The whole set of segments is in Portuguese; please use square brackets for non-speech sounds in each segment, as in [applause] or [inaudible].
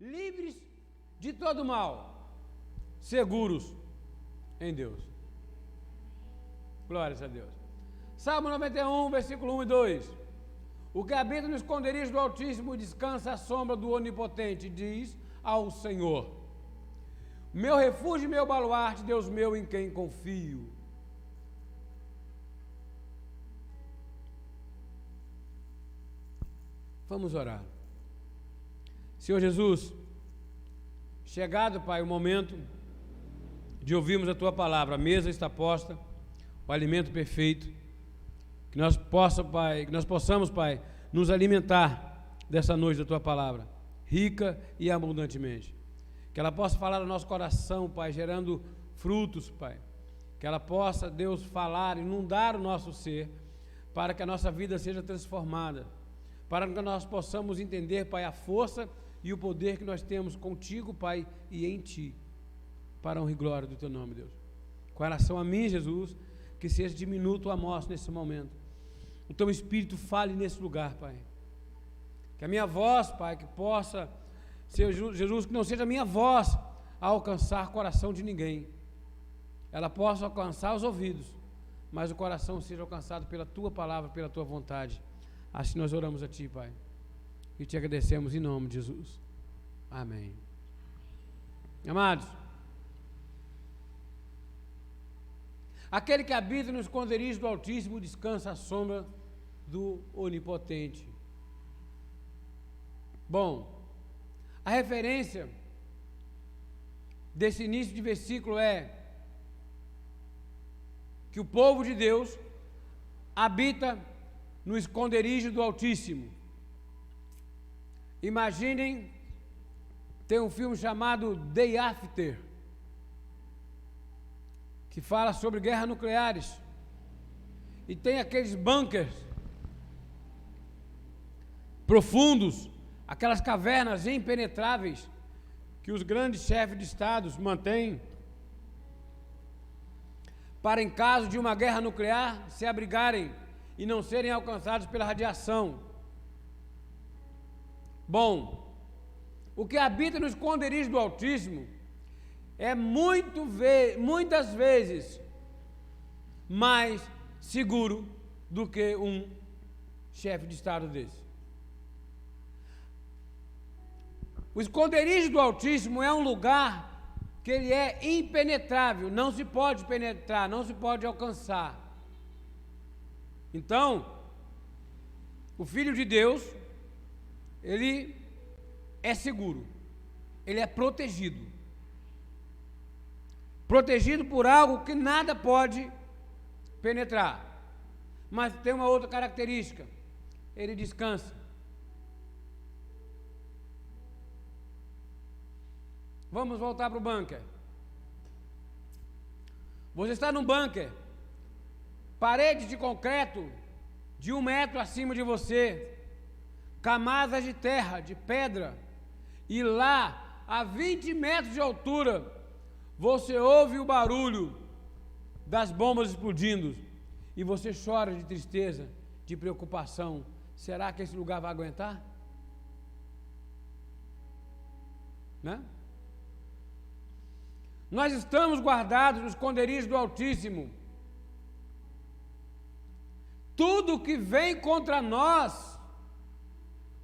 livres de todo mal, seguros em Deus. Glórias a Deus. Salmo 91, versículo 1 e 2. O que habita no esconderijo do Altíssimo descansa à sombra do Onipotente, diz ao Senhor. Meu refúgio e meu baluarte, Deus meu em quem confio. Vamos orar. Senhor Jesus, chegado, Pai, o momento de ouvirmos a tua palavra, a mesa está posta, o alimento perfeito, que nós possa, Pai, que nós possamos, Pai, nos alimentar dessa noite da tua palavra, rica e abundantemente. Que ela possa falar no nosso coração, Pai, gerando frutos, Pai. Que ela possa, Deus, falar, inundar o nosso ser, para que a nossa vida seja transformada para que nós possamos entender, Pai, a força e o poder que nós temos contigo, Pai, e em Ti, para a honra e glória do Teu nome, Deus. Com relação a mim, Jesus, que seja diminuto a morte nesse momento. O Teu Espírito fale nesse lugar, Pai. Que a minha voz, Pai, que possa ser, Jesus, que não seja a minha voz a alcançar o coração de ninguém. Ela possa alcançar os ouvidos, mas o coração seja alcançado pela Tua palavra, pela Tua vontade. Assim nós oramos a Ti, Pai. E te agradecemos em nome de Jesus. Amém. Amados, aquele que habita no esconderijo do Altíssimo descansa à sombra do Onipotente. Bom, a referência desse início de versículo é que o povo de Deus habita no esconderijo do Altíssimo. Imaginem, tem um filme chamado Day After, que fala sobre guerras nucleares. E tem aqueles bunkers profundos, aquelas cavernas impenetráveis que os grandes chefes de estados mantêm para, em caso de uma guerra nuclear, se abrigarem e não serem alcançados pela radiação. Bom, o que habita no esconderijo do Altíssimo é muito ve muitas vezes mais seguro do que um chefe de Estado desse. O esconderijo do Altíssimo é um lugar que ele é impenetrável, não se pode penetrar, não se pode alcançar. Então, o Filho de Deus, ele é seguro, ele é protegido. Protegido por algo que nada pode penetrar. Mas tem uma outra característica: ele descansa. Vamos voltar para o bunker. Você está num bunker parede de concreto de um metro acima de você, camadas de terra, de pedra, e lá, a 20 metros de altura, você ouve o barulho das bombas explodindo e você chora de tristeza, de preocupação. Será que esse lugar vai aguentar? Né? Nós estamos guardados no esconderijo do Altíssimo tudo que vem contra nós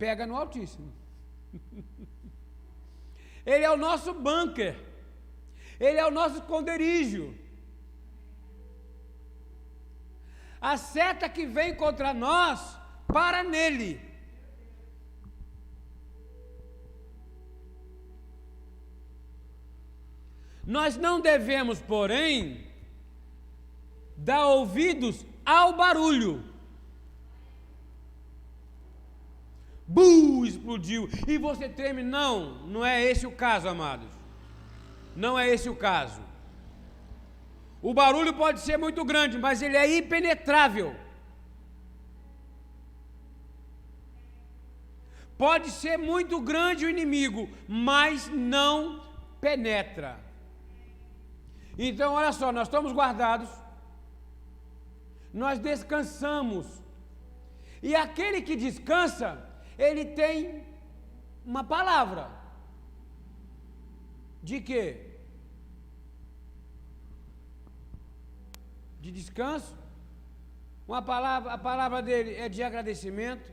pega no Altíssimo. [laughs] Ele é o nosso bunker. Ele é o nosso esconderijo. A seta que vem contra nós para nele. Nós não devemos, porém, dar ouvidos ao barulho. Bu, explodiu. E você treme. Não, não é esse o caso, amados. Não é esse o caso. O barulho pode ser muito grande, mas ele é impenetrável. Pode ser muito grande o inimigo, mas não penetra. Então, olha só, nós estamos guardados nós descansamos. E aquele que descansa, ele tem uma palavra. De quê? De descanso. Uma palavra, a palavra dele é de agradecimento,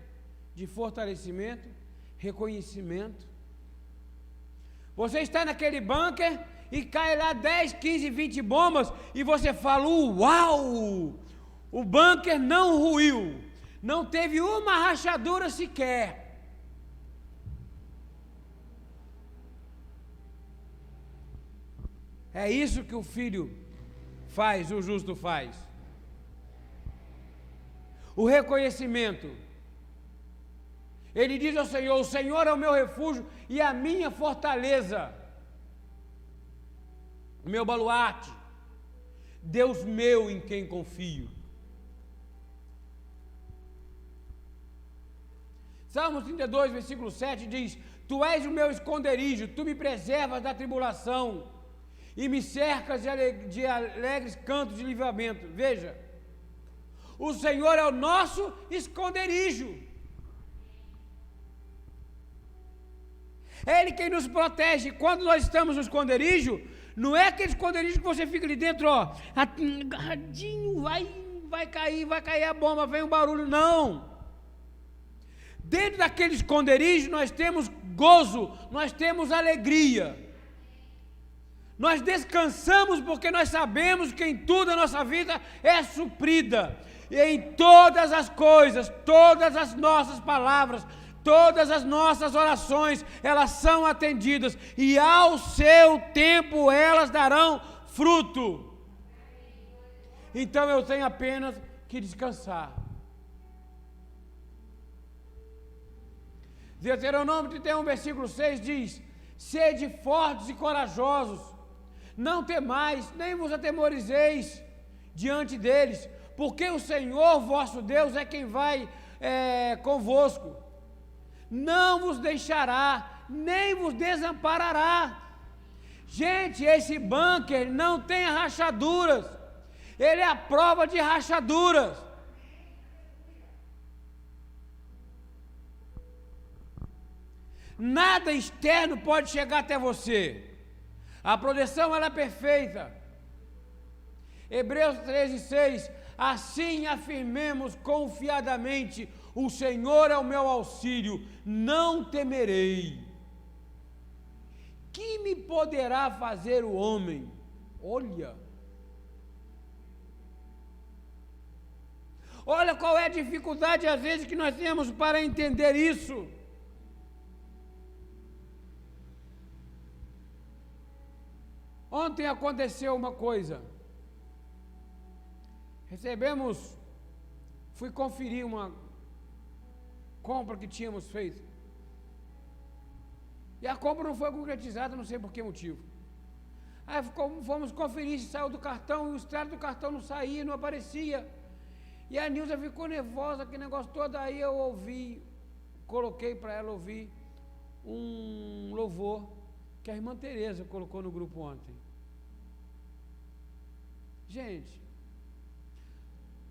de fortalecimento, reconhecimento. Você está naquele bunker e cai lá 10, 15, 20 bombas e você fala: Uau! O bunker não ruiu, não teve uma rachadura sequer. É isso que o filho faz, o justo faz. O reconhecimento. Ele diz ao Senhor: O Senhor é o meu refúgio e a minha fortaleza, o meu baluarte, Deus meu em quem confio. Salmo 32, versículo 7 diz: Tu és o meu esconderijo, tu me preservas da tribulação e me cercas de, aleg de alegres cantos de livramento. Veja, o Senhor é o nosso esconderijo. É Ele quem nos protege. Quando nós estamos no esconderijo, não é aquele esconderijo que você fica ali dentro, ó, agarradinho, vai, vai cair, vai cair a bomba, vem um barulho. Não. Dentro daquele esconderijo nós temos gozo, nós temos alegria. Nós descansamos porque nós sabemos que em tudo a nossa vida é suprida. E em todas as coisas, todas as nossas palavras, todas as nossas orações, elas são atendidas e ao seu tempo elas darão fruto. Então eu tenho apenas que descansar. Deuteronômio 31, versículo 6 diz: Sede fortes e corajosos, não temais, nem vos atemorizeis diante deles, porque o Senhor vosso Deus é quem vai é, convosco. Não vos deixará, nem vos desamparará. Gente, esse bunker não tem rachaduras, ele é a prova de rachaduras. Nada externo pode chegar até você. A proteção ela é perfeita. Hebreus 13, 6. Assim afirmemos confiadamente: o Senhor é o meu auxílio, não temerei. Que me poderá fazer o homem? Olha. Olha qual é a dificuldade às vezes que nós temos para entender isso. Ontem aconteceu uma coisa. Recebemos, fui conferir uma compra que tínhamos feito. E a compra não foi concretizada, não sei por que motivo. Aí fomos conferir se saiu do cartão e o extrato do cartão não saía, não aparecia. E a Nilza ficou nervosa, aquele negócio todo. Aí eu ouvi, coloquei para ela ouvir um louvor que a irmã Tereza colocou no grupo ontem. Gente,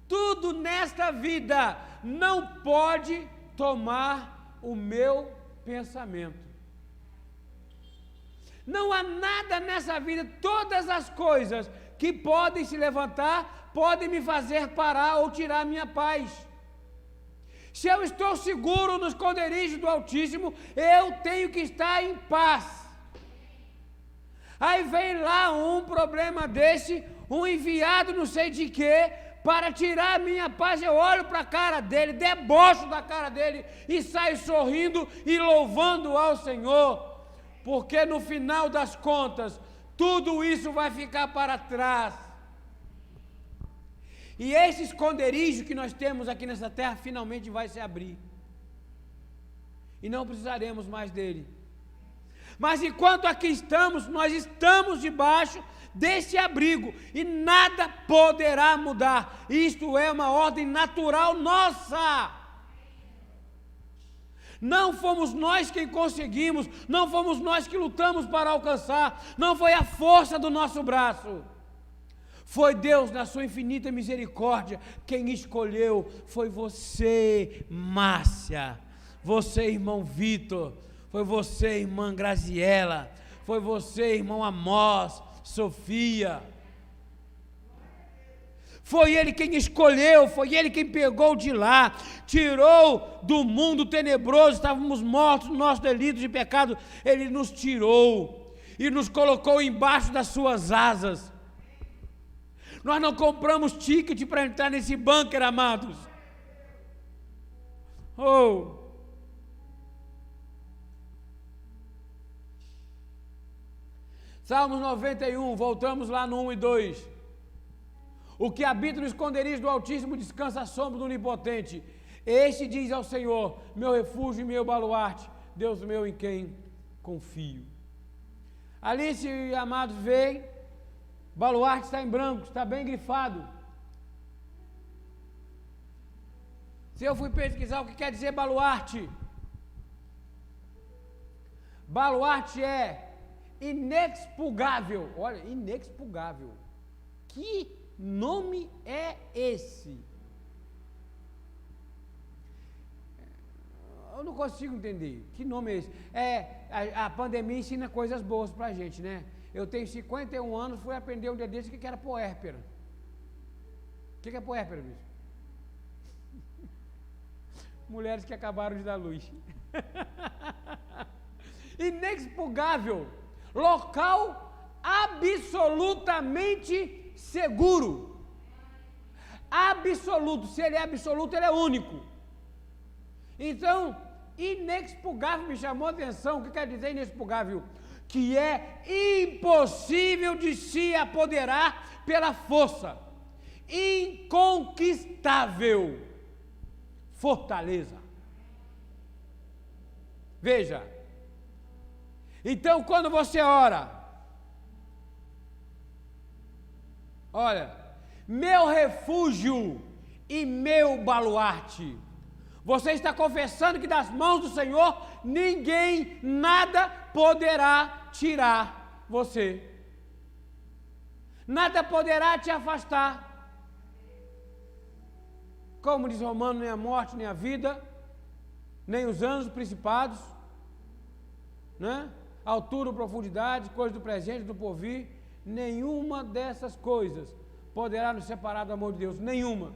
tudo nesta vida não pode tomar o meu pensamento. Não há nada nessa vida, todas as coisas que podem se levantar, podem me fazer parar ou tirar minha paz. Se eu estou seguro no esconderijo do Altíssimo, eu tenho que estar em paz. Aí vem lá um problema desse, um enviado não sei de quê, para tirar a minha paz, eu olho para a cara dele, debocho da cara dele e saio sorrindo e louvando ao Senhor, porque no final das contas, tudo isso vai ficar para trás. E esse esconderijo que nós temos aqui nessa terra finalmente vai se abrir. E não precisaremos mais dele. Mas enquanto aqui estamos, nós estamos debaixo desse abrigo e nada poderá mudar. Isto é uma ordem natural nossa. Não fomos nós quem conseguimos, não fomos nós que lutamos para alcançar, não foi a força do nosso braço. Foi Deus, na sua infinita misericórdia, quem escolheu. Foi você, Márcia. Você, irmão Vitor. Foi você, irmã Graziela foi você, irmão Amós, Sofia. Foi Ele quem escolheu, foi Ele quem pegou de lá, tirou do mundo tenebroso, estávamos mortos no nosso delito de pecado, Ele nos tirou e nos colocou embaixo das Suas asas. Nós não compramos ticket para entrar nesse bunker, amados. Oh! Salmos 91, voltamos lá no 1 e 2. O que habita no esconderijo do Altíssimo descansa à sombra do Onipotente. Este diz ao Senhor: meu refúgio e meu baluarte, Deus meu em quem confio. Alice, amados, vê, baluarte está em branco, está bem grifado. Se eu fui pesquisar o que quer dizer baluarte, baluarte é inexpugável. Olha, inexpugável. Que nome é esse? Eu não consigo entender. Que nome é esse? É, a, a pandemia ensina coisas boas para a gente, né? Eu tenho 51 anos, fui aprender um dia desse que era poérpera. O que é poérpera, bicho? [laughs] Mulheres que acabaram de dar luz. [laughs] Inexpugável. Local absolutamente seguro. Absoluto. Se ele é absoluto, ele é único. Então, inexpugável me chamou a atenção. O que quer dizer inexpugável? Que é impossível de se apoderar pela força. Inconquistável. Fortaleza. Veja. Então, quando você ora, olha, meu refúgio e meu baluarte. Você está confessando que das mãos do Senhor ninguém, nada poderá tirar você. Nada poderá te afastar. Como diz Romano, nem a morte, nem a vida, nem os anjos principados, né? Altura ou profundidade, coisa do presente, do porvir, nenhuma dessas coisas poderá nos separar do amor de Deus, nenhuma.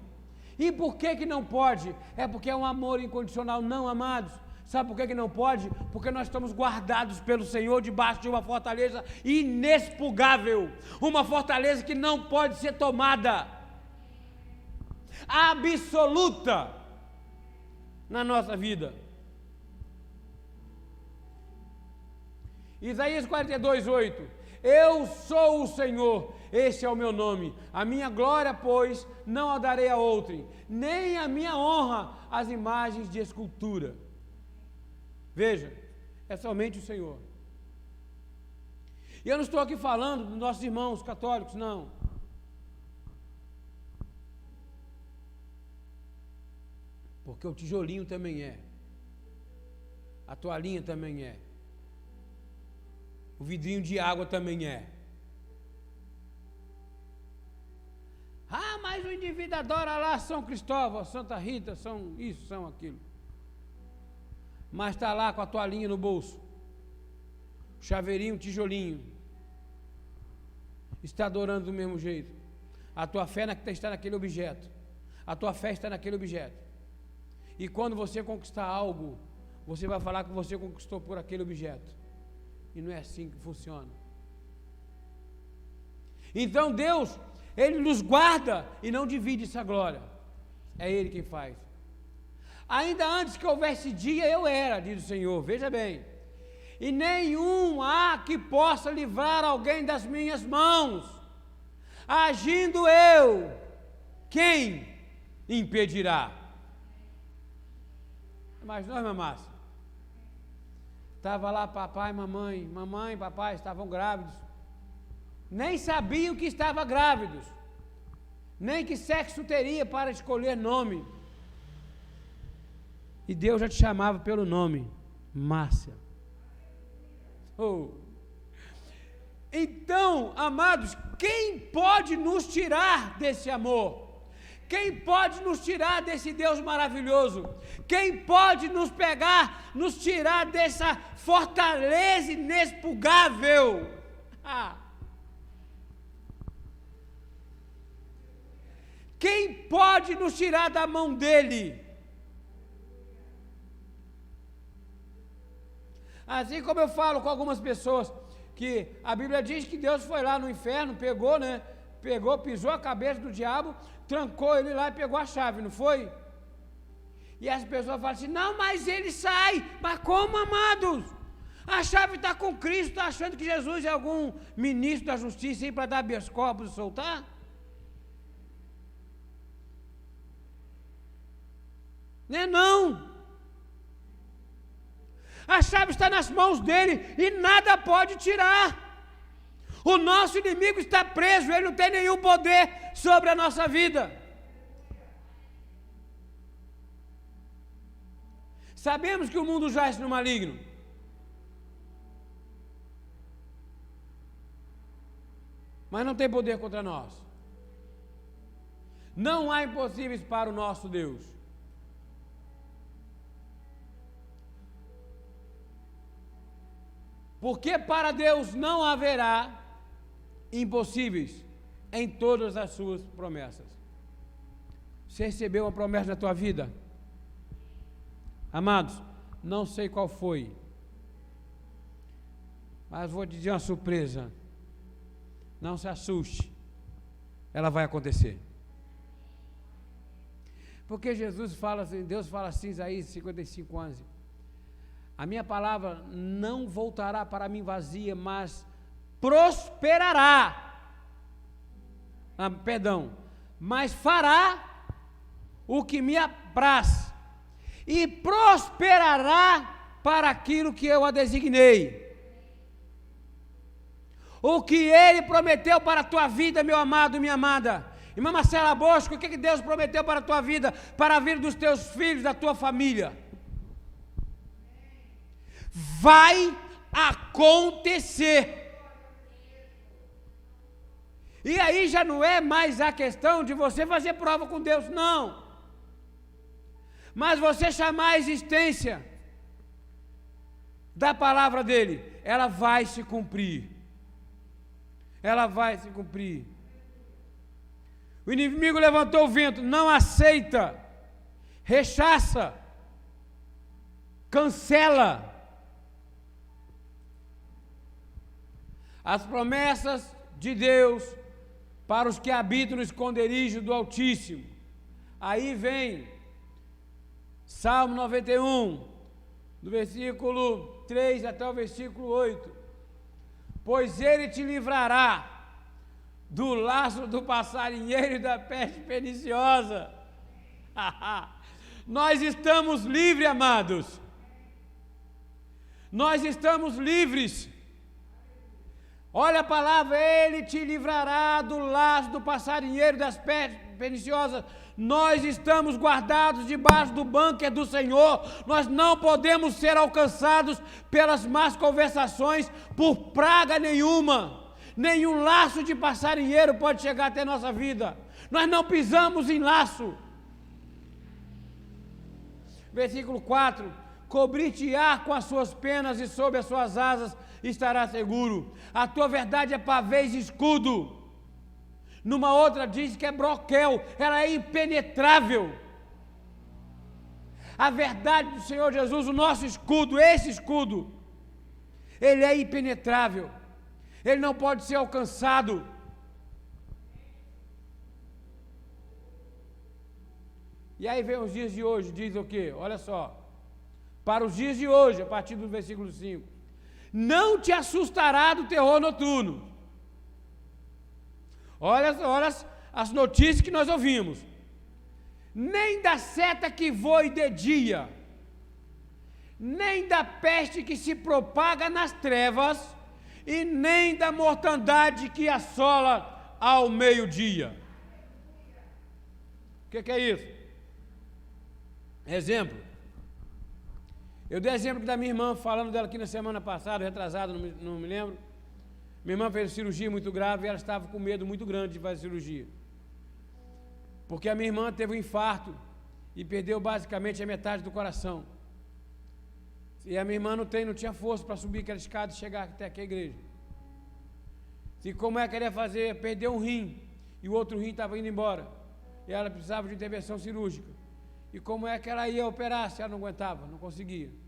E por que que não pode? É porque é um amor incondicional, não amados. Sabe por que, que não pode? Porque nós estamos guardados pelo Senhor debaixo de uma fortaleza inexpugável, uma fortaleza que não pode ser tomada, absoluta na nossa vida. Isaías 42, 8. Eu sou o Senhor, este é o meu nome. A minha glória, pois, não a darei a outrem, nem a minha honra às imagens de escultura. Veja, é somente o Senhor. E eu não estou aqui falando dos nossos irmãos católicos, não. Porque o tijolinho também é. A toalhinha também é. O vidrinho de água também é. Ah, mas o indivíduo adora lá São Cristóvão, Santa Rita, são isso, são aquilo. Mas está lá com a toalhinha no bolso, chaveirinho, tijolinho. Está adorando do mesmo jeito. A tua fé está naquele objeto. A tua fé está naquele objeto. E quando você conquistar algo, você vai falar que você conquistou por aquele objeto. E não é assim que funciona. Então Deus, Ele nos guarda e não divide essa glória. É Ele quem faz. Ainda antes que houvesse dia, eu era, diz o Senhor. Veja bem. E nenhum há que possa livrar alguém das minhas mãos. Agindo eu, quem impedirá? Mas nós, minha Estava lá papai, mamãe, mamãe, papai estavam grávidos. Nem sabiam que estavam grávidos. Nem que sexo teria para escolher nome. E Deus já te chamava pelo nome, Márcia. Oh. Então, amados, quem pode nos tirar desse amor? Quem pode nos tirar desse Deus maravilhoso? Quem pode nos pegar, nos tirar dessa fortaleza inexpugável? Ah. Quem pode nos tirar da mão dele? Assim como eu falo com algumas pessoas, que a Bíblia diz que Deus foi lá no inferno, pegou, né? Pegou, pisou a cabeça do diabo, trancou ele lá e pegou a chave, não foi? E as pessoas falam assim: não, mas ele sai. Mas como, amados? A chave está com Cristo, está achando que Jesus é algum ministro da justiça aí para dar habeas corpus e soltar? Não é não. A chave está nas mãos dele e nada pode tirar. O nosso inimigo está preso, ele não tem nenhum poder sobre a nossa vida. Sabemos que o mundo jaz no maligno. Mas não tem poder contra nós. Não há impossíveis para o nosso Deus. Porque para Deus não haverá impossíveis em todas as suas promessas. Você recebeu uma promessa na tua vida? Amados, não sei qual foi, mas vou te dizer uma surpresa. Não se assuste, ela vai acontecer. Porque Jesus fala assim, Deus fala assim, Isaías 55, 11. A minha palavra não voltará para mim vazia, mas prosperará. Ah, perdão, mas fará o que me apraz, e prosperará para aquilo que eu a designei. O que ele prometeu para a tua vida, meu amado, minha amada. Irmã Marcela Bosco, o que Deus prometeu para a tua vida, para a vida dos teus filhos, da tua família? vai acontecer. E aí já não é mais a questão de você fazer prova com Deus, não. Mas você chamar a existência da palavra dele, ela vai se cumprir. Ela vai se cumprir. O inimigo levantou o vento, não aceita, rechaça, cancela as promessas de Deus para os que habitam no esconderijo do Altíssimo. Aí vem Salmo 91, do versículo 3 até o versículo 8. Pois ele te livrará do laço do passarinheiro e da peste perniciosa. [laughs] Nós estamos livres, amados. Nós estamos livres Olha a palavra, ele te livrará do laço do passarinheiro das perniciosas. Nós estamos guardados debaixo do bunker do Senhor. Nós não podemos ser alcançados pelas más conversações, por praga nenhuma. Nenhum laço de passarinheiro pode chegar até nossa vida. Nós não pisamos em laço. Versículo 4: Cobrir-te-á com as suas penas e sob as suas asas estará seguro. A tua verdade é pavês escudo. Numa outra diz que é broquel, ela é impenetrável. A verdade do Senhor Jesus, o nosso escudo, esse escudo, ele é impenetrável. Ele não pode ser alcançado. E aí vem os dias de hoje, diz o quê? Olha só. Para os dias de hoje, a partir do versículo 5 não te assustará do terror noturno. Olha, olha as, as notícias que nós ouvimos. Nem da seta que voe de dia, nem da peste que se propaga nas trevas, e nem da mortandade que assola ao meio-dia. O que, que é isso? Exemplo. Eu dei exemplo da minha irmã, falando dela aqui na semana passada, retrasada, não me, não me lembro. Minha irmã fez cirurgia muito grave e ela estava com medo muito grande de fazer cirurgia. Porque a minha irmã teve um infarto e perdeu basicamente a metade do coração. E a minha irmã não, tem, não tinha força para subir aquela escada e chegar até aqui a igreja. E como é que ela ia fazer? Perdeu um rim e o outro rim estava indo embora. E ela precisava de intervenção cirúrgica. E como é que ela ia operar se ela não aguentava? Não conseguia.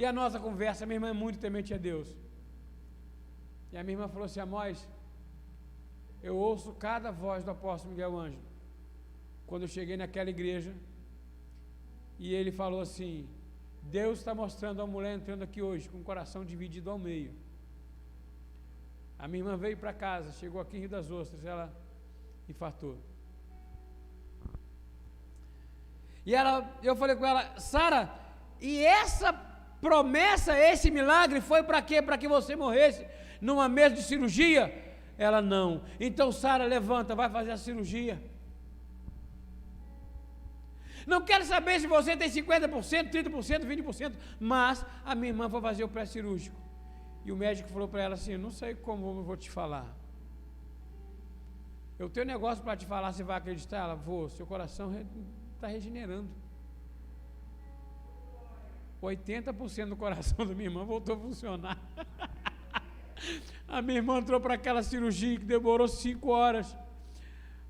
E a nossa conversa, minha irmã é muito temente a Deus. E a minha irmã falou assim: Amós, eu ouço cada voz do apóstolo Miguel Ângelo. Quando eu cheguei naquela igreja, e ele falou assim: Deus está mostrando a mulher entrando aqui hoje com o coração dividido ao meio. A minha irmã veio para casa, chegou aqui em Rio das Ostras, ela infartou. E ela, eu falei com ela, Sara, e essa promessa, esse milagre foi para quê? Para que você morresse numa mesa de cirurgia? Ela não. Então, Sara, levanta, vai fazer a cirurgia. Não quero saber se você tem 50%, 30%, 20%, mas a minha irmã foi fazer o pré-cirúrgico. E o médico falou para ela assim: Não sei como eu vou te falar. Eu tenho um negócio para te falar, você vai acreditar? Ela, vou, seu coração está regenerando. 80% do coração da minha irmã voltou a funcionar. [laughs] a minha irmã entrou para aquela cirurgia que demorou cinco horas.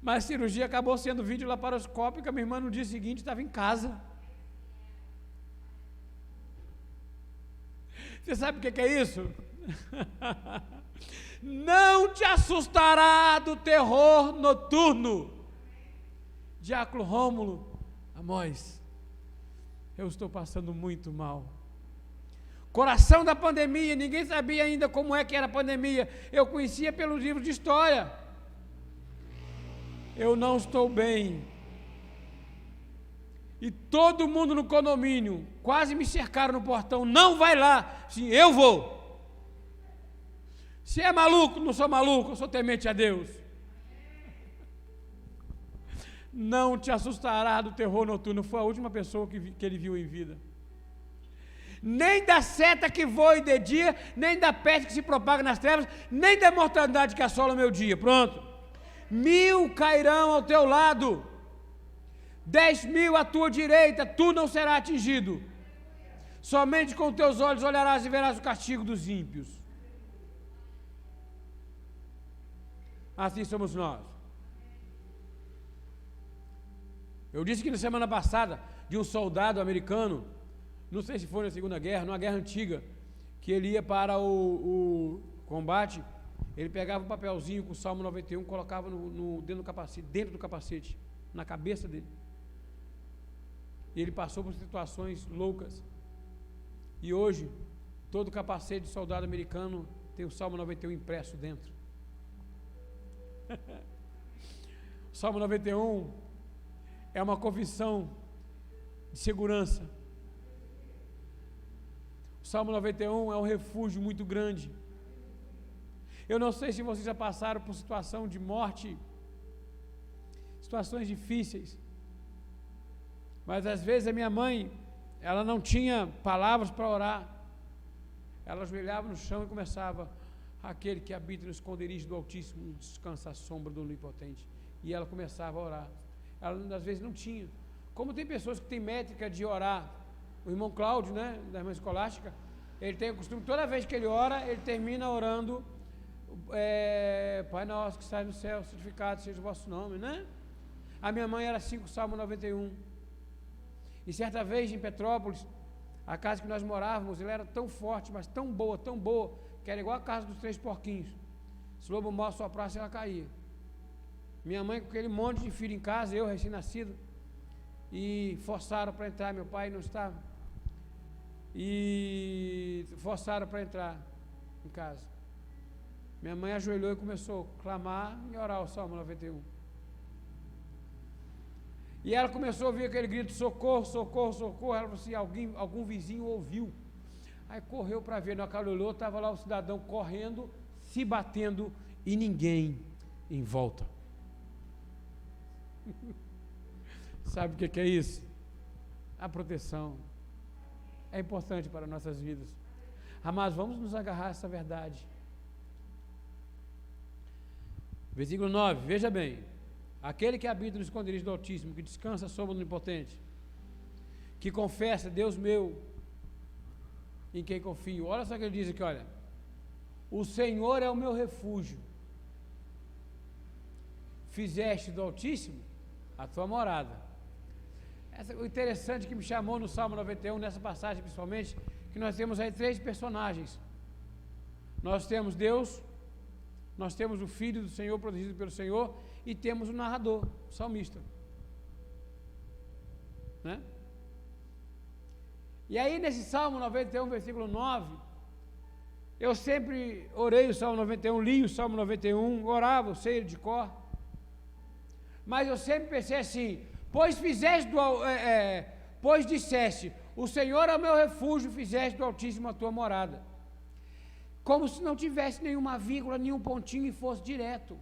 Mas a cirurgia acabou sendo vídeo laparoscópica. Minha irmã no dia seguinte estava em casa. Você sabe o que é isso? [laughs] Não te assustará do terror noturno. Diácono Rômulo, Amós, eu estou passando muito mal. Coração da pandemia, ninguém sabia ainda como é que era a pandemia. Eu conhecia pelos livros de história eu não estou bem. E todo mundo no condomínio quase me cercaram no portão. Não vai lá. Sim, eu vou. Se é maluco, não sou maluco, eu sou temente a Deus. Não te assustará do terror noturno. Foi a última pessoa que, que ele viu em vida. Nem da seta que voa de dia, nem da peste que se propaga nas trevas, nem da mortandade que assola o meu dia. Pronto mil cairão ao teu lado, dez mil à tua direita, tu não serás atingido. Somente com teus olhos olharás e verás o castigo dos ímpios. Assim somos nós. Eu disse que na semana passada, de um soldado americano, não sei se foi na Segunda Guerra, numa guerra antiga, que ele ia para o, o combate ele pegava um papelzinho com o Salmo 91, colocava no, no, dentro, do capacete, dentro do capacete, na cabeça dele. E ele passou por situações loucas. E hoje, todo capacete de soldado americano tem o Salmo 91 impresso dentro. [laughs] Salmo 91 é uma confissão de segurança. O Salmo 91 é um refúgio muito grande eu não sei se vocês já passaram por situação de morte, situações difíceis. Mas às vezes a minha mãe, ela não tinha palavras para orar. Ela ajoelhava no chão e começava: Aquele que habita no esconderijo do Altíssimo descansa à sombra do Onipotente. E ela começava a orar. Ela às vezes não tinha. Como tem pessoas que têm métrica de orar. O irmão Cláudio, né, da irmã escolástica, ele tem o costume, toda vez que ele ora, ele termina orando é, Pai nosso que sai no céu, santificado seja o vosso nome, né? A minha mãe era 5 Salmo 91. E certa vez em Petrópolis, a casa que nós morávamos, ela era tão forte, mas tão boa, tão boa, que era igual a casa dos três porquinhos. Se o lobo mau soprasse, ela caía. Minha mãe com aquele monte de filho em casa, eu recém-nascido, e forçaram para entrar, meu pai não estava. E forçaram para entrar em casa. Minha mãe ajoelhou e começou a clamar e orar o Salmo 91. E ela começou a ouvir aquele grito: socorro, socorro, socorro. Ela falou assim: alguém, algum vizinho ouviu. Aí correu para ver, na hora que ela olhou, estava lá o cidadão correndo, se batendo e ninguém em volta. [laughs] Sabe o que, que é isso? A proteção é importante para nossas vidas. Mas vamos nos agarrar a essa verdade. Versículo 9, veja bem. Aquele que habita no esconderijo do Altíssimo, que descansa sob o Onipotente, que confessa, Deus meu, em quem confio. Olha só o que ele diz aqui, olha. O Senhor é o meu refúgio. Fizeste do Altíssimo a tua morada. Essa, o interessante que me chamou no Salmo 91, nessa passagem principalmente, que nós temos aí três personagens. Nós temos Deus, nós temos o Filho do Senhor, produzido pelo Senhor, e temos o narrador, o salmista. Né? E aí, nesse Salmo 91, versículo 9, eu sempre orei o Salmo 91, li o Salmo 91, orava, sei de cor. Mas eu sempre pensei assim: pois fizeste do, é, é, pois disseste, o Senhor é o meu refúgio, fizeste do Altíssimo a tua morada. Como se não tivesse nenhuma vírgula, nenhum pontinho e fosse direto.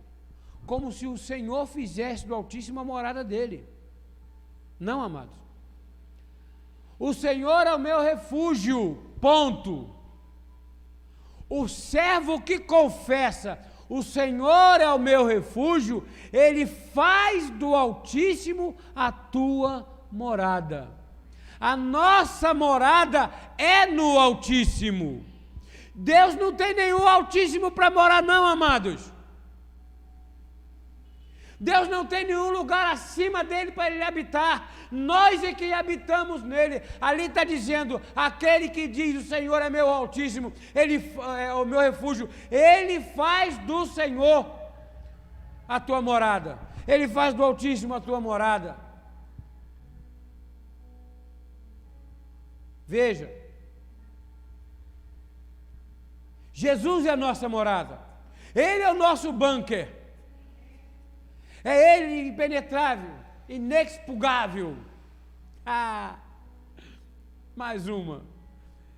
Como se o Senhor fizesse do Altíssimo a morada dele. Não, amados. O Senhor é o meu refúgio, ponto. O servo que confessa, o Senhor é o meu refúgio, ele faz do Altíssimo a tua morada. A nossa morada é no Altíssimo. Deus não tem nenhum Altíssimo para morar, não, amados. Deus não tem nenhum lugar acima dele para ele habitar. Nós é que habitamos nele. Ali está dizendo: aquele que diz o Senhor é meu Altíssimo, ele é o meu refúgio, ele faz do Senhor a tua morada. Ele faz do Altíssimo a tua morada. Veja, Jesus é a nossa morada, Ele é o nosso bunker. É ele impenetrável, inexpugável. Ah, mais uma.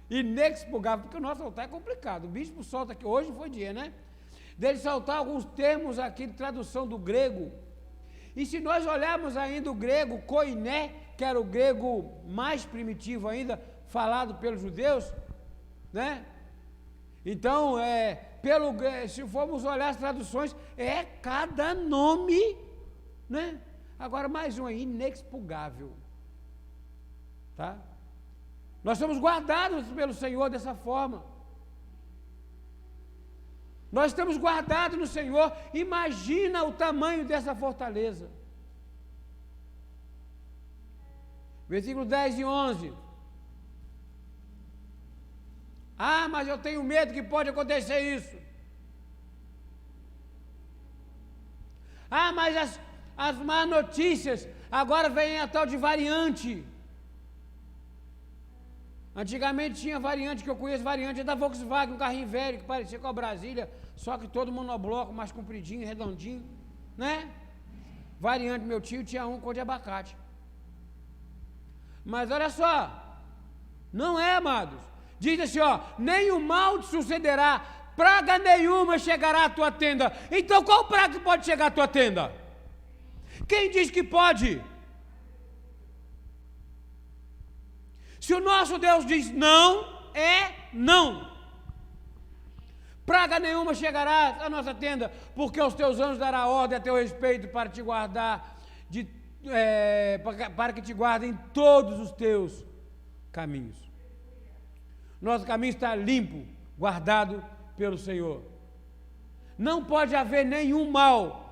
Inexpugável, porque o nosso altar é complicado. O bispo solta aqui, hoje foi dia, né? Dele saltar alguns termos aqui de tradução do grego. E se nós olharmos ainda o grego koiné, que era o grego mais primitivo ainda, falado pelos judeus, né? Então, é, pelo, se formos olhar as traduções, é cada nome, né? Agora mais um aí, inexpugável. Tá? Nós somos guardados pelo Senhor dessa forma. Nós estamos guardados no Senhor. Imagina o tamanho dessa fortaleza. Versículo 10 e 11. Ah, mas eu tenho medo que pode acontecer isso. Ah, mas as, as más notícias, agora vem a tal de variante. Antigamente tinha variante, que eu conheço variante, é da Volkswagen, um carrinho velho, que parecia com a Brasília, só que todo monobloco, mais compridinho, redondinho, né? Variante, meu tio tinha um cor de abacate. Mas olha só, não é, amados. Diz assim: ó, nem o mal te sucederá, praga nenhuma chegará à tua tenda. Então qual praga que pode chegar à tua tenda? Quem diz que pode? Se o nosso Deus diz não, é não. Praga nenhuma chegará à nossa tenda, porque os teus anjos dará ordem a teu respeito para te guardar, de, é, para que te guardem todos os teus caminhos. Nosso caminho está limpo, guardado pelo Senhor. Não pode haver nenhum mal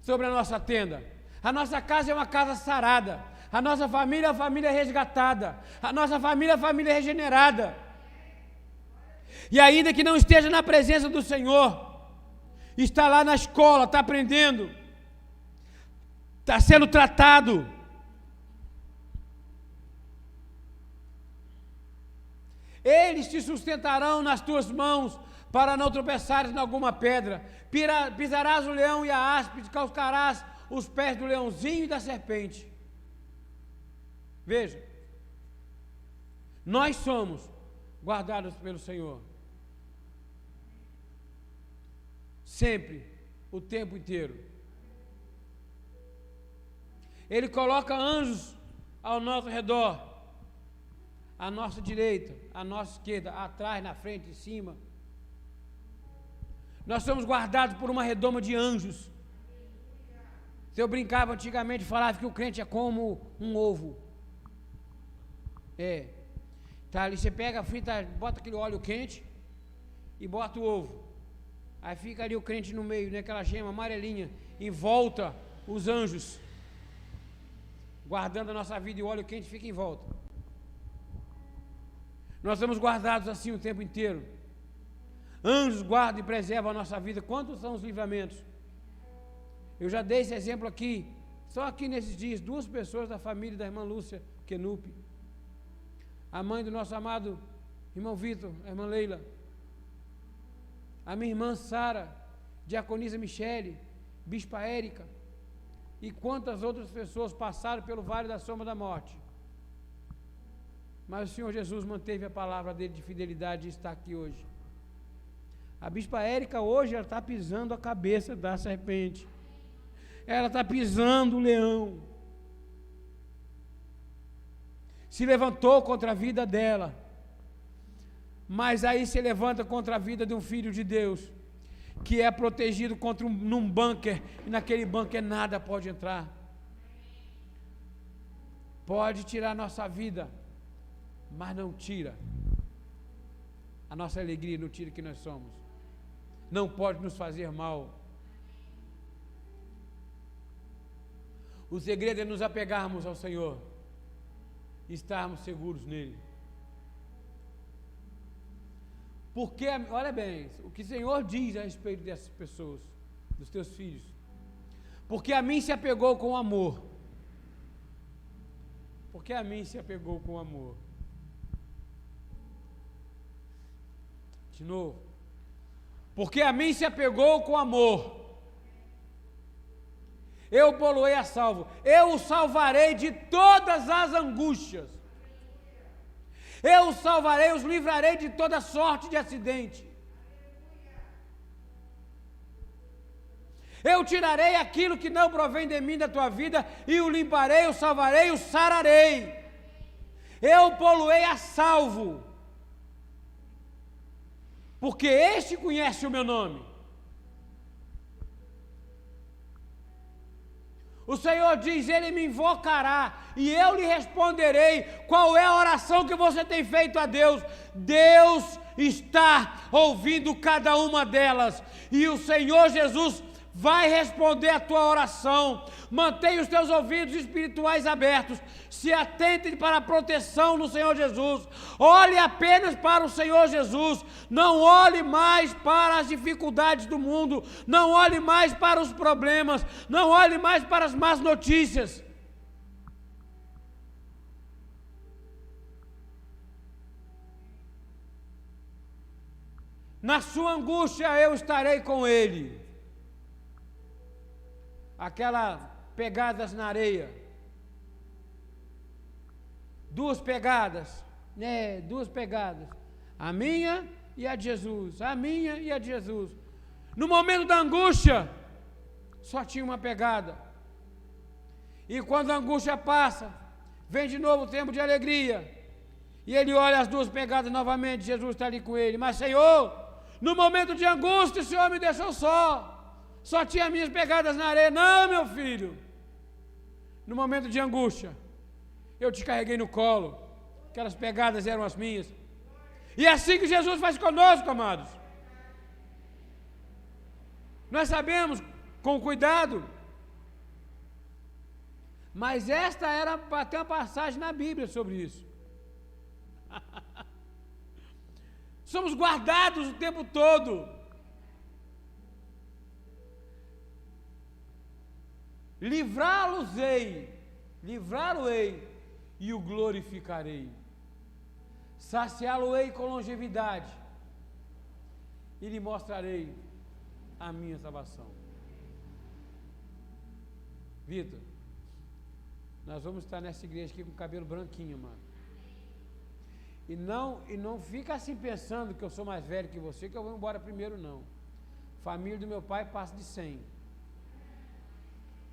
sobre a nossa tenda. A nossa casa é uma casa sarada. A nossa família é uma família resgatada. A nossa família é uma família regenerada. E ainda que não esteja na presença do Senhor, está lá na escola, está aprendendo, está sendo tratado Eles te sustentarão nas tuas mãos, para não tropeçares em alguma pedra. pisarás o leão e a áspide, calcarás os pés do leãozinho e da serpente. Veja, nós somos guardados pelo Senhor. Sempre, o tempo inteiro. Ele coloca anjos ao nosso redor à nossa direita, à nossa esquerda, atrás, na frente, em cima. Nós somos guardados por uma redoma de anjos. Se eu brincava antigamente, falava que o crente é como um ovo. É. Tá ali, você pega, frita, bota aquele óleo quente e bota o ovo. Aí fica ali o crente no meio, né? Aquela gema amarelinha, em volta os anjos, guardando a nossa vida e o óleo quente fica em volta. Nós estamos guardados assim o tempo inteiro. Anjos guardam e preservam a nossa vida. Quantos são os livramentos? Eu já dei esse exemplo aqui, só aqui nesses dias, duas pessoas da família da irmã Lúcia Kenupe, a mãe do nosso amado irmão Vitor, a irmã Leila, a minha irmã Sara, diaconisa Michele, bispa Érica, e quantas outras pessoas passaram pelo vale da sombra da morte. Mas o Senhor Jesus manteve a palavra dele de fidelidade e está aqui hoje. A bispa Érica hoje ela está pisando a cabeça da serpente. Ela está pisando o leão. Se levantou contra a vida dela. Mas aí se levanta contra a vida de um filho de Deus que é protegido contra um, num bunker, e naquele bunker nada pode entrar. Pode tirar nossa vida, mas não tira a nossa alegria, não tira que nós somos. Não pode nos fazer mal. O segredo é nos apegarmos ao Senhor, estarmos seguros nele. Porque, olha bem, o que o Senhor diz a respeito dessas pessoas, dos teus filhos. Porque a mim se apegou com amor. Porque a mim se apegou com amor. De novo. Porque a mim se apegou com amor. Eu poluei a salvo. Eu o salvarei de todas as angústias. Eu os salvarei, os livrarei de toda sorte de acidente. Eu tirarei aquilo que não provém de mim da tua vida e o limparei, o salvarei, o sararei. Eu poluei a salvo. Porque este conhece o meu nome. O Senhor diz: Ele me invocará e eu lhe responderei qual é a oração que você tem feito a Deus. Deus está ouvindo cada uma delas e o Senhor Jesus vai responder a tua oração. Mantenha os teus ouvidos espirituais abertos. Se atente para a proteção do Senhor Jesus. Olhe apenas para o Senhor Jesus. Não olhe mais para as dificuldades do mundo. Não olhe mais para os problemas. Não olhe mais para as más notícias. Na sua angústia eu estarei com ele aquelas pegadas na areia. Duas pegadas, né? Duas pegadas. A minha e a de Jesus. A minha e a de Jesus. No momento da angústia, só tinha uma pegada. E quando a angústia passa, vem de novo o tempo de alegria. E ele olha as duas pegadas novamente, Jesus está ali com ele. Mas, Senhor, no momento de angústia, o Senhor me deixou só. Só tinha minhas pegadas na areia. Não, meu filho. No momento de angústia, eu te carreguei no colo. Aquelas pegadas eram as minhas. E é assim que Jesus faz conosco, amados. Nós sabemos, com cuidado. Mas esta era ter uma passagem na Bíblia sobre isso. [laughs] Somos guardados o tempo todo. Livrá-los-ei, livrá-lo-ei e o glorificarei. Saciá-lo-ei com longevidade e lhe mostrarei a minha salvação. Vitor, nós vamos estar nessa igreja aqui com o cabelo branquinho, mano. E não, e não fica assim pensando que eu sou mais velho que você, que eu vou embora primeiro, não. Família do meu pai passa de 100.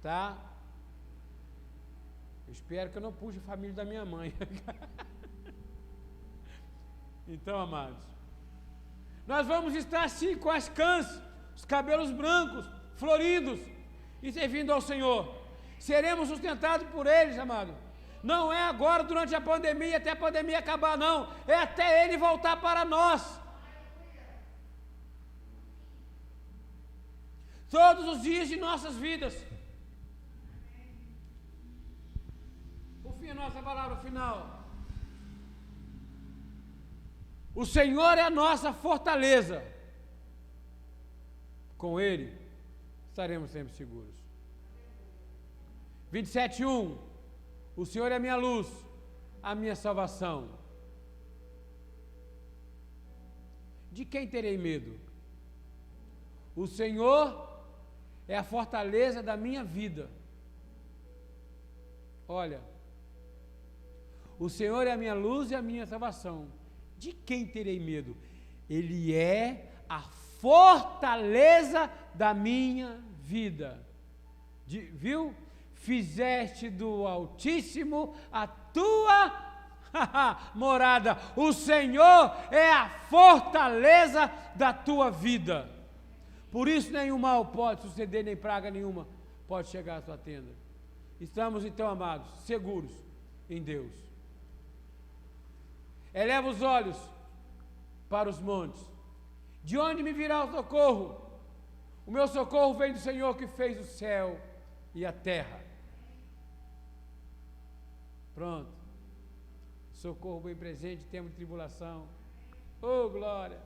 Tá? Eu espero que eu não puxe a família da minha mãe. [laughs] então, amados, nós vamos estar assim com as cãs os cabelos brancos, floridos e servindo ao Senhor. Seremos sustentados por eles, amado. Não é agora durante a pandemia, até a pandemia acabar, não. É até ele voltar para nós. Todos os dias de nossas vidas. Nossa palavra final. O Senhor é a nossa fortaleza. Com Ele estaremos sempre seguros. 27:1 O Senhor é a minha luz, a minha salvação. De quem terei medo? O Senhor é a fortaleza da minha vida. Olha, o Senhor é a minha luz e a minha salvação. De quem terei medo? Ele é a fortaleza da minha vida. De, viu? Fizeste do Altíssimo a tua [laughs] morada. O Senhor é a fortaleza da tua vida. Por isso nenhum mal pode suceder, nem praga nenhuma pode chegar à tua tenda. Estamos então, amados, seguros em Deus. Eleva os olhos para os montes. De onde me virá o socorro? O meu socorro vem do Senhor que fez o céu e a terra. Pronto. Socorro bem presente de tribulação. Oh, glória!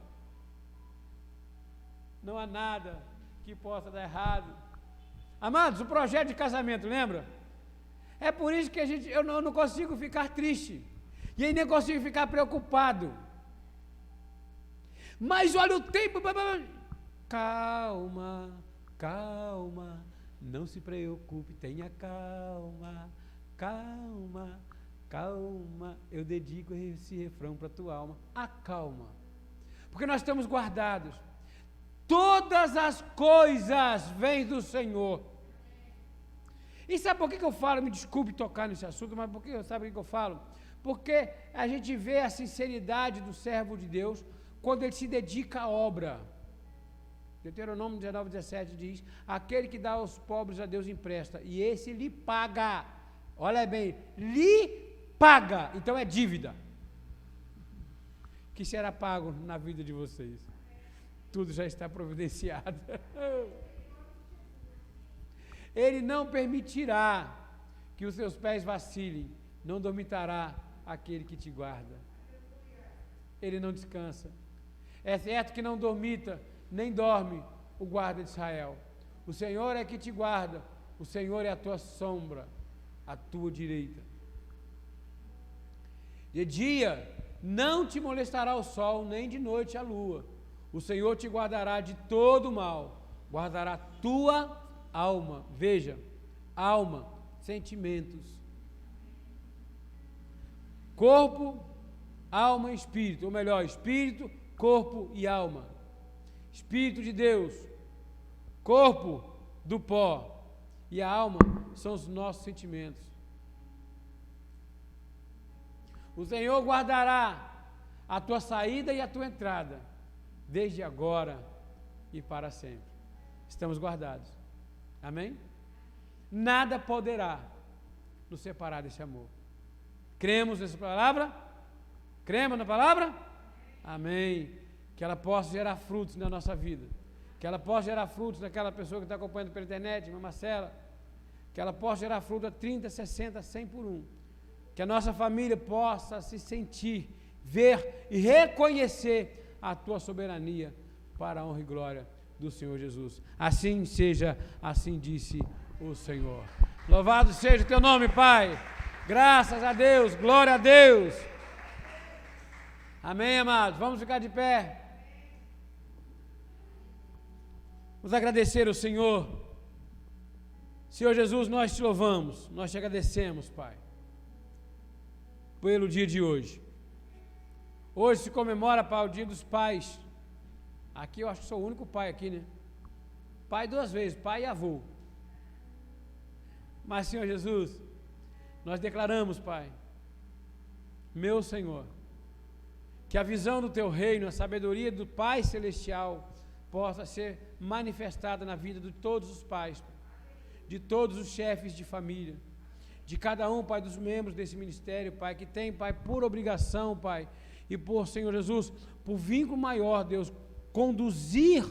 Não há nada que possa dar errado. Amados, o projeto de casamento, lembra? É por isso que a gente, eu não, eu não consigo ficar triste. E aí nem consigo ficar preocupado. Mas olha o tempo. Calma, calma. Não se preocupe, tenha calma, calma, calma. Eu dedico esse refrão para a tua alma. Acalma. Porque nós estamos guardados. Todas as coisas vêm do Senhor. E sabe por que, que eu falo? Me desculpe tocar nesse assunto, mas por que sabe por que, que eu falo? Porque a gente vê a sinceridade do servo de Deus quando ele se dedica à obra. Deuteronômio 19, 17 diz: Aquele que dá aos pobres a Deus empresta, e esse lhe paga. Olha bem, lhe paga. Então é dívida. Que será pago na vida de vocês. Tudo já está providenciado. [laughs] Ele não permitirá que os seus pés vacilem, não dormitará aquele que te guarda. Ele não descansa. É certo que não dormita, nem dorme o guarda de Israel. O Senhor é que te guarda, o Senhor é a tua sombra, a tua direita. De dia não te molestará o sol, nem de noite a lua. O Senhor te guardará de todo mal, guardará tua alma. Veja, alma, sentimentos, corpo, alma e espírito, ou melhor, espírito, corpo e alma. Espírito de Deus, corpo do pó e a alma são os nossos sentimentos. O Senhor guardará a tua saída e a tua entrada, desde agora e para sempre. Estamos guardados. Amém? Nada poderá nos separar desse amor. Cremos nessa palavra? Cremos na palavra? Amém. Que ela possa gerar frutos na nossa vida. Que ela possa gerar frutos naquela pessoa que está acompanhando pela internet, irmã Marcela. Que ela possa gerar fruto a 30, 60, 100 por um. Que a nossa família possa se sentir, ver e reconhecer a tua soberania para a honra e glória do Senhor Jesus. Assim seja, assim disse o Senhor. Louvado seja o teu nome, Pai. Graças a Deus, glória a Deus. Amém, amados? Vamos ficar de pé. Vamos agradecer ao Senhor. Senhor Jesus, nós te louvamos, nós te agradecemos, Pai, pelo dia de hoje. Hoje se comemora, Pai, o dia dos pais. Aqui eu acho que sou o único pai aqui, né? Pai duas vezes, pai e avô. Mas, Senhor Jesus, nós declaramos, Pai, meu Senhor, que a visão do teu reino, a sabedoria do Pai celestial possa ser manifestada na vida de todos os pais, de todos os chefes de família, de cada um, Pai, dos membros desse ministério, Pai, que tem, Pai, por obrigação, Pai, e por, Senhor Jesus, por vínculo maior, Deus, conduzir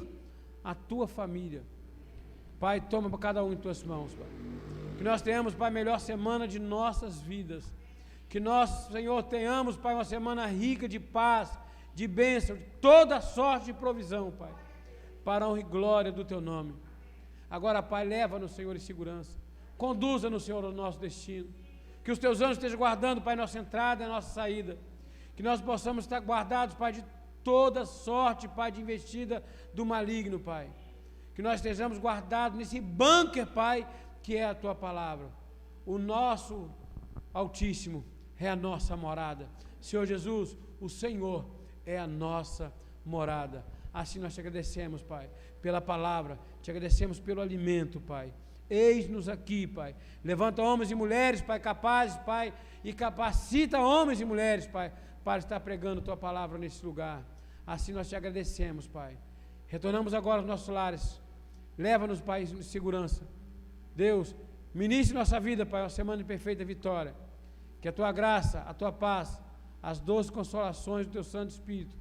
a tua família. Pai, toma para cada um em tuas mãos, Pai. Que nós tenhamos, Pai, a melhor semana de nossas vidas. Que nós, Senhor, tenhamos, Pai, uma semana rica de paz, de bênção, de toda sorte de provisão, Pai. Para a honra e glória do Teu nome. Agora, Pai, leva-nos, Senhor, em segurança. Conduza-nos, Senhor, ao nosso destino. Que os Teus anjos estejam guardando, Pai, nossa entrada e nossa saída. Que nós possamos estar guardados, Pai, de toda sorte, Pai, de investida do maligno, Pai. Que nós estejamos guardados nesse bunker, Pai, que é a tua palavra. O nosso Altíssimo é a nossa morada. Senhor Jesus, o Senhor é a nossa morada. Assim nós te agradecemos, Pai, pela palavra, te agradecemos pelo alimento, Pai. Eis-nos aqui, Pai. Levanta homens e mulheres, Pai, capazes, Pai, e capacita homens e mulheres, Pai, para estar pregando Tua palavra nesse lugar. Assim nós te agradecemos, Pai. Retornamos agora aos nossos lares. Leva-nos, Pai, em segurança. Deus, ministre nossa vida, Pai, uma semana de perfeita vitória. Que a tua graça, a tua paz, as doces consolações do teu Santo Espírito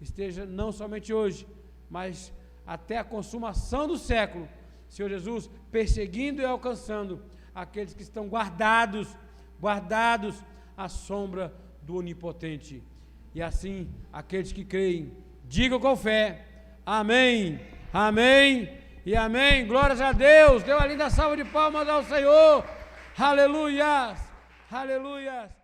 esteja não somente hoje, mas até a consumação do século, Senhor Jesus, perseguindo e alcançando aqueles que estão guardados, guardados à sombra do Onipotente. E assim, aqueles que creem, digam com fé: Amém, Amém e amém. Glórias a Deus. Deu a linda salva de palmas ao Senhor. Aleluias. Aleluias.